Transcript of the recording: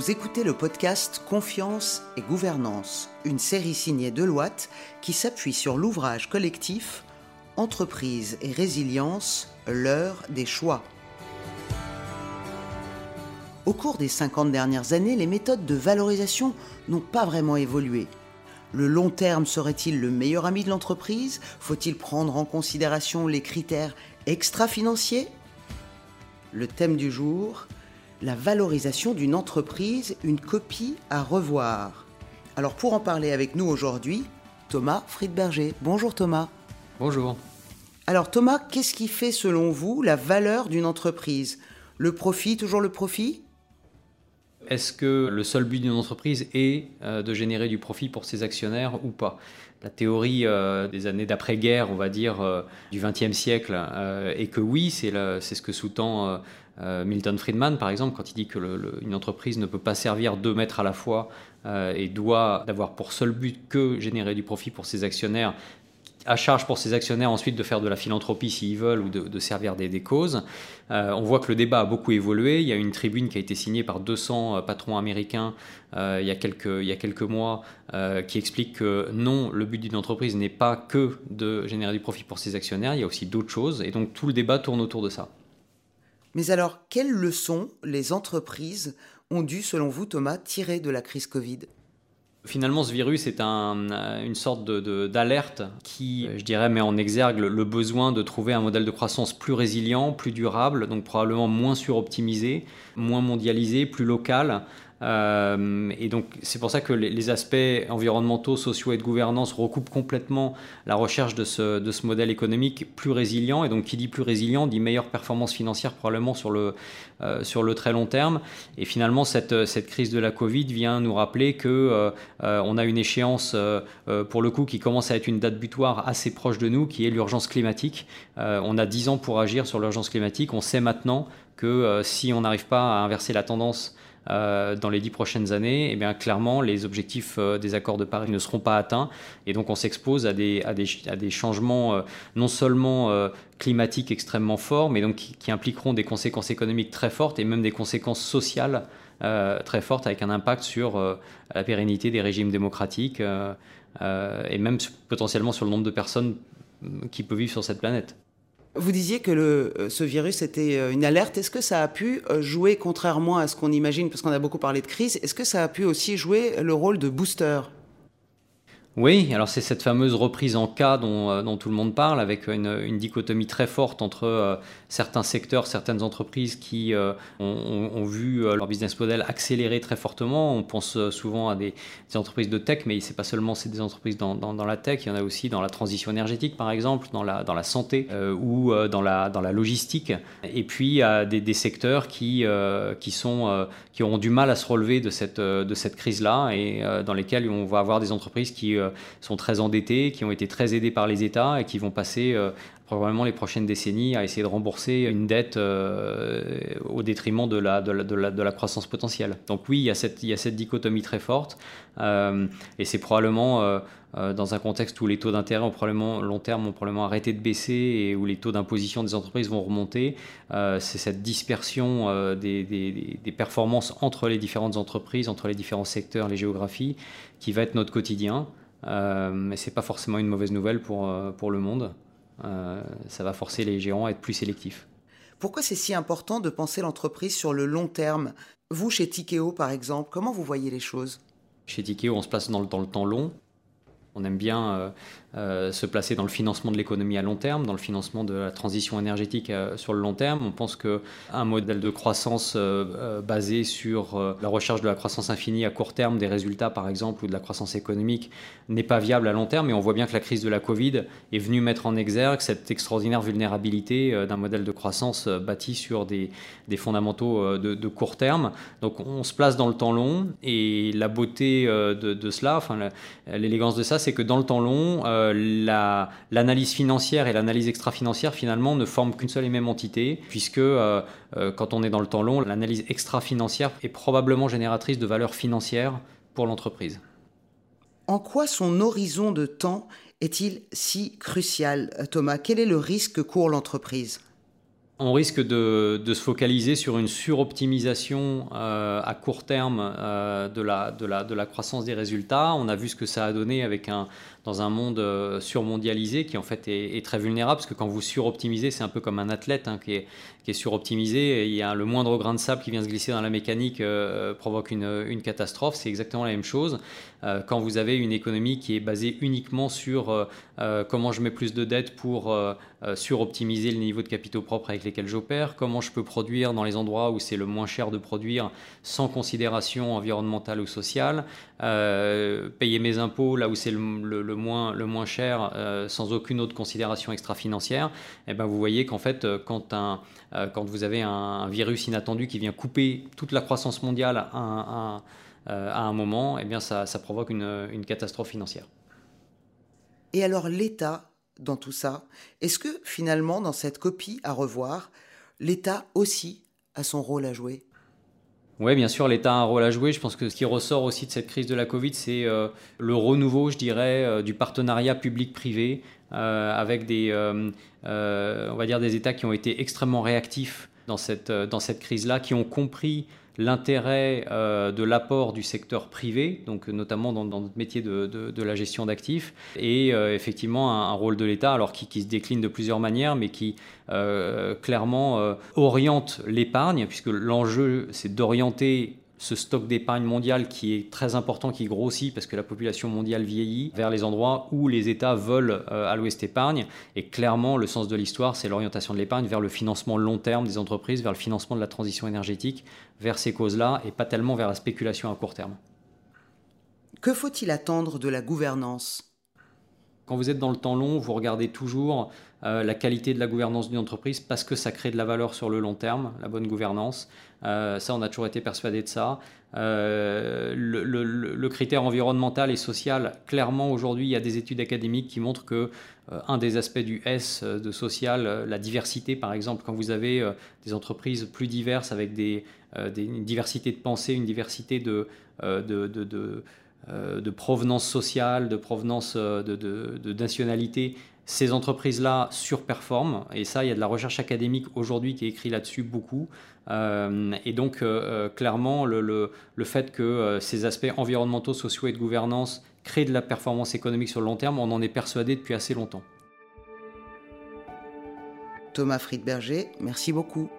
Vous écoutez le podcast Confiance et Gouvernance, une série signée Deloitte qui s'appuie sur l'ouvrage collectif Entreprise et résilience, l'heure des choix. Au cours des 50 dernières années, les méthodes de valorisation n'ont pas vraiment évolué. Le long terme serait-il le meilleur ami de l'entreprise? Faut-il prendre en considération les critères extra-financiers? Le thème du jour, la valorisation d'une entreprise, une copie à revoir. Alors pour en parler avec nous aujourd'hui, Thomas Friedberger. Bonjour Thomas. Bonjour. Alors Thomas, qu'est-ce qui fait selon vous la valeur d'une entreprise? Le profit, toujours le profit? Est-ce que le seul but d'une entreprise est euh, de générer du profit pour ses actionnaires ou pas? La théorie euh, des années d'après-guerre, on va dire, euh, du XXe siècle, est que oui, c'est ce que sous-tend Milton Friedman, par exemple, quand il dit qu'une entreprise ne peut pas servir deux maîtres à la fois et doit avoir pour seul but que générer du profit pour ses actionnaires à charge pour ses actionnaires ensuite de faire de la philanthropie s'ils veulent ou de, servir des, causes. Euh, on voit que le débat a beaucoup évolué. Il y a une tribune qui a été signée par 200 euh, patrons américains euh, il, y a quelques, il y a quelques mois qui explique que non, le but d'une entreprise n'est pas que de générer du profit pour ses actionnaires, il y a aussi d'autres choses. Et donc tout le débat tourne autour de ça. Mais alors, quelles leçons les entreprises ont dû, selon vous, Thomas, tirer de la crise Covid? Finalement, ce virus est un, une sorte d'alerte qui, je dirais, met en exergue le besoin de trouver un modèle de croissance plus résilient, plus durable, donc probablement moins suroptimisé, moins mondialisé, plus local, euh, et donc c'est pour ça que les, aspects environnementaux, sociaux et de gouvernance recoupent complètement la recherche de ce, de ce, modèle économique plus résilient. Et donc qui dit plus résilient dit meilleure performance financière probablement sur le, euh, sur le très long terme. Et finalement cette, cette, crise de la Covid vient nous rappeler que euh, on a une échéance pour le coup qui commence à être une date butoir assez proche de nous, qui est l'urgence climatique. on a 10 ans pour agir sur l'urgence climatique. On sait maintenant que si on n'arrive pas à inverser la tendance euh, dans les dix prochaines années, eh bien, clairement, les objectifs euh, des accords de Paris ne seront pas atteints. Et donc, on s'expose à des, changements euh, non seulement climatiques extrêmement forts, mais donc, qui, impliqueront des conséquences économiques très fortes et même des conséquences sociales très fortes avec un impact sur la pérennité des régimes démocratiques et même potentiellement sur le nombre de personnes qui peuvent vivre sur cette planète. Vous disiez que le, euh, ce virus était euh, une alerte. Est-ce que ça a pu euh, jouer, contrairement à ce qu'on imagine, parce qu'on a beaucoup parlé de crise, est-ce que ça a pu aussi jouer le rôle de booster? Oui, alors c'est cette fameuse reprise en cas dont, euh, tout le monde parle, avec une, dichotomie très forte entre euh, certains secteurs, certaines entreprises qui euh, ont, vu leur business model accélérer très fortement. On pense souvent à des, entreprises de tech, mais c'est pas seulement c'est des entreprises dans, la tech, il y en a aussi dans la transition énergétique par exemple, dans la, santé ou dans, la, logistique. Et puis à des, des secteurs qui, qui, sont, qui auront du mal à se relever de cette, de cette crise-là et dans lesquels on va avoir des entreprises qui sont très endettés, qui ont été très aidés par les États et qui vont passer euh, probablement les prochaines décennies à essayer de rembourser une dette euh, au détriment de la, de, la, de, la, croissance potentielle. Donc oui, il y a cette, il y a cette dichotomie très forte et c'est probablement dans un contexte où les taux d'intérêt ont probablement long terme ont probablement arrêté de baisser et où les taux d'imposition des entreprises vont remonter, c'est cette dispersion des, des, performances entre les différentes entreprises, entre les différents secteurs, les géographies, qui va être notre quotidien. Euh, mais ce n'est pas forcément une mauvaise nouvelle pour, euh, pour le monde. Euh, ça va forcer les géants à être plus sélectifs. Pourquoi c'est si important de penser l'entreprise sur le long terme? Vous, chez Tikeo, par exemple, comment vous voyez les choses? Chez Tikeo, on se place dans le, dans le temps long. On aime bien euh, se placer dans le financement de l'économie à long terme, dans le financement de la transition énergétique euh, sur le long terme. On pense qu'un modèle de croissance euh, basé sur la recherche de la croissance infinie à court terme, des résultats par exemple, ou de la croissance économique, n'est pas viable à long terme. Et on voit bien que la crise de la Covid est venue mettre en exergue cette extraordinaire vulnérabilité d'un modèle de croissance bâti sur des, des fondamentaux de, court terme. Donc on se place dans le temps long. Et la beauté de, de cela, enfin l'élégance de ça, c'est que dans le temps long, euh, l'analyse financière et l'analyse extra-financière finalement ne forment qu'une seule et même entité, puisque euh, euh, quand on est dans le temps long, l'analyse extra-financière est probablement génératrice de valeur financière pour l'entreprise. En quoi son horizon de temps est-il si crucial, Thomas Quel est le risque que court l'entreprise? On risque de, se focaliser sur une suroptimisation euh, à court terme euh, de, la, croissance des résultats. On a vu ce que ça a donné avec un, dans un monde euh, surmondialisé qui en fait est, très vulnérable, parce que quand vous suroptimisez, c'est un peu comme un athlète hein, qui, est, suroptimisé, il y a le moindre grain de sable qui vient se glisser dans la mécanique provoque une, catastrophe. C'est exactement la même chose. quand vous avez une économie qui est basée uniquement sur comment je mets plus de dettes pour suroptimiser le niveau de capitaux propres avec les j'opère, comment je peux produire dans les endroits où c'est le moins cher de produire sans considération environnementale ou sociale, euh, payer mes impôts là où c'est le, le moins cher euh, sans aucune autre considération extra-financière, eh ben vous voyez qu'en fait, euh, quand, un, quand vous avez un, virus inattendu qui vient couper toute la croissance mondiale à, un moment, eh bien ça, provoque une catastrophe financière. Et alors l'État dans tout ça Est-ce que finalement, dans cette copie à revoir, l'État aussi a son rôle à jouer? Oui, bien sûr, l'État a un rôle à jouer. Je pense que ce qui ressort aussi de cette crise de la Covid, c'est euh, le renouveau, je dirais, euh, du partenariat public-privé euh, avec des, on va dire, des États qui ont été extrêmement réactifs dans cette, dans cette crise-là, qui ont compris l'intérêt euh, de l'apport du secteur privé, donc notamment dans, notre métier de, la gestion d'actifs, et euh, effectivement un, rôle de l'État, alors qui, qui, se décline de plusieurs manières, mais qui euh, clairement oriente l'épargne, puisque l'enjeu c'est d'orienter ce stock d'épargne mondiale qui est très important, qui grossit parce que la population mondiale vieillit, vers les endroits où les États veulent euh, allouer cette épargne. Et clairement, le sens de l'histoire, c'est l'orientation de l'épargne vers le financement long terme des entreprises, vers le financement de la transition énergétique, vers ces causes-là, et pas tellement vers la spéculation à court terme. Que faut-il attendre de la gouvernance? Quand vous êtes dans le temps long, vous regardez toujours euh, la qualité de la gouvernance d'une entreprise parce que ça crée de la valeur sur le long terme, la bonne gouvernance. Euh, ça, on a toujours été persuadé de ça. Euh, le, critère environnemental et social, clairement aujourd'hui, il y a des études académiques qui montrent que un des aspects du S de social, la diversité par exemple, quand vous avez des entreprises plus diverses avec des, une diversité de pensée, une diversité de, de provenance sociale, de provenance euh, de, nationalité, ces entreprises-là surperforment. Et ça, il y a de la recherche académique aujourd'hui qui est écrite là-dessus beaucoup. Euh, et donc, clairement, le, fait que ces aspects environnementaux, sociaux et de gouvernance créent de la performance économique sur le long terme, on en est persuadé depuis assez longtemps. Thomas Friedberger, merci beaucoup.